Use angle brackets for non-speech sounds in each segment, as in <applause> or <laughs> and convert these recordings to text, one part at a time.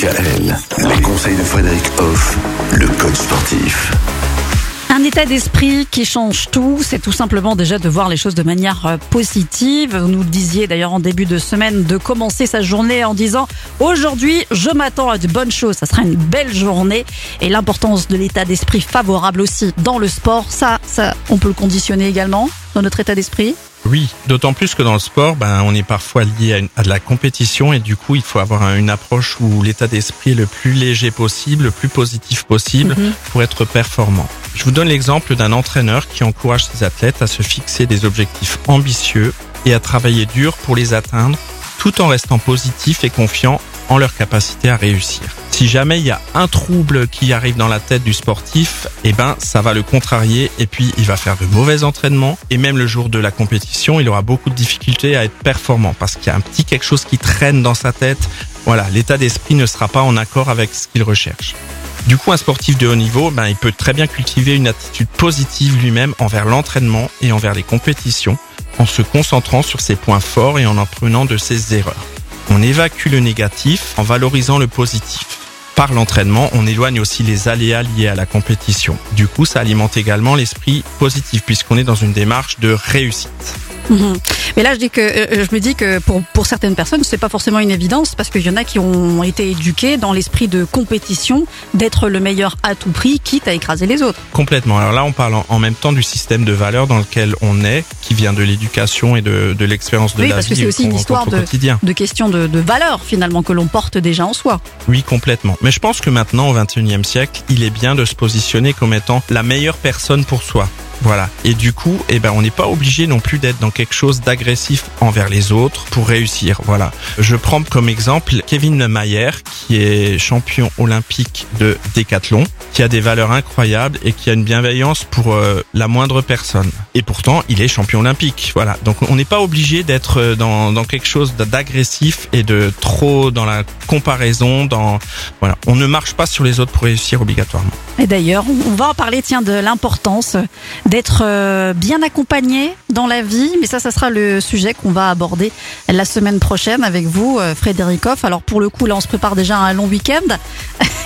DKL. Les conseils de Frédéric Hoff, le coach sportif. Un état d'esprit qui change tout, c'est tout simplement déjà de voir les choses de manière euh, positive. Vous nous disiez d'ailleurs en début de semaine de commencer sa journée en disant aujourd'hui je m'attends à de bonnes choses, ça sera une belle journée et l'importance de l'état d'esprit favorable aussi dans le sport, ça, ça on peut le conditionner également dans notre état d'esprit? Oui, d'autant plus que dans le sport, ben, on est parfois lié à, une- à de la compétition et du coup, il faut avoir un- une approche où l'état d'esprit est le plus léger possible, le plus positif possible Mhm. pour être performant. Je vous donne l'exemple d'un entraîneur qui encourage ses athlètes à se fixer des objectifs ambitieux et à travailler dur pour les atteindre tout en restant positif et confiant en leur capacité à réussir. Si jamais il y a un trouble qui arrive dans la tête du sportif, eh ben ça va le contrarier et puis il va faire de mauvais entraînements et même le jour de la compétition, il aura beaucoup de difficultés à être performant parce qu'il y a un petit quelque chose qui traîne dans sa tête. Voilà, l'état d'esprit ne sera pas en accord avec ce qu'il recherche. Du coup, un sportif de haut niveau, ben, il peut très bien cultiver une attitude positive lui-même envers l'entraînement et envers les compétitions, en se concentrant sur ses points forts et en apprenant de ses erreurs. On évacue le négatif en valorisant le positif. Par l'entraînement, on éloigne aussi les aléas liés à la compétition. Du coup, ça alimente également l'esprit positif puisqu'on est dans une démarche de réussite. Mhm. Mais là, je dis que euh, je me dis que pour pour certaines personnes, c'est pas forcément une évidence parce qu'il y en a qui ont été éduqués dans l'esprit de compétition, d'être le meilleur à tout prix, quitte à écraser les autres. Complètement. Alors là, on parle en- même temps du système de valeurs dans lequel on est, qui vient de l'éducation et de, de l'expérience de Oui, la parce que vie c'est aussi une histoire de-. De questions de, de valeurs finalement que l'on porte déjà en soi. Oui, complètement. Mais je pense que maintenant, au 21e siècle, il est bien de se positionner comme étant la meilleure personne pour soi. Voilà. Et du coup, eh ben, on n'est pas obligé non plus d'être dans quelque chose d'agressif envers les autres pour réussir. Voilà. Je prends comme exemple Kevin Mayer, qui est champion olympique de décathlon, qui a des valeurs incroyables et qui a une bienveillance pour euh, la moindre personne. Et pourtant, il est champion olympique. Voilà. Donc, on n'est pas obligé d'être euh, dans, dans quelque chose d'agressif et de trop dans la comparaison, dans, voilà. On ne marche pas sur les autres pour réussir obligatoirement. Et d'ailleurs, on va en parler tiens de l'importance d'être euh, bien accompagné dans la vie, mais ça ça sera le sujet qu'on va aborder la semaine prochaine avec vous euh, Frédéric Hoff. Alors pour le coup là, on se prépare déjà à un long week-end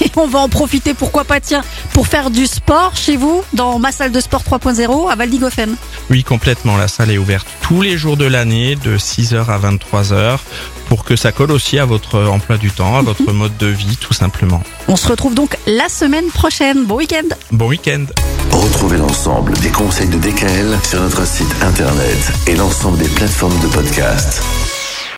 et <laughs> on va en profiter pourquoi pas tiens pour faire du sport chez vous dans ma salle de sport 3.0 à Valdigofen. Oui, complètement. La salle est ouverte tous les jours de l'année, de 6h à 23h, pour que ça colle aussi à votre emploi du temps, à <laughs> votre mode de vie, tout simplement. On se retrouve donc la semaine prochaine. Bon week-end. Bon week-end Retrouvez l'ensemble des conseils de DKL sur notre site internet et l'ensemble des plateformes de podcast.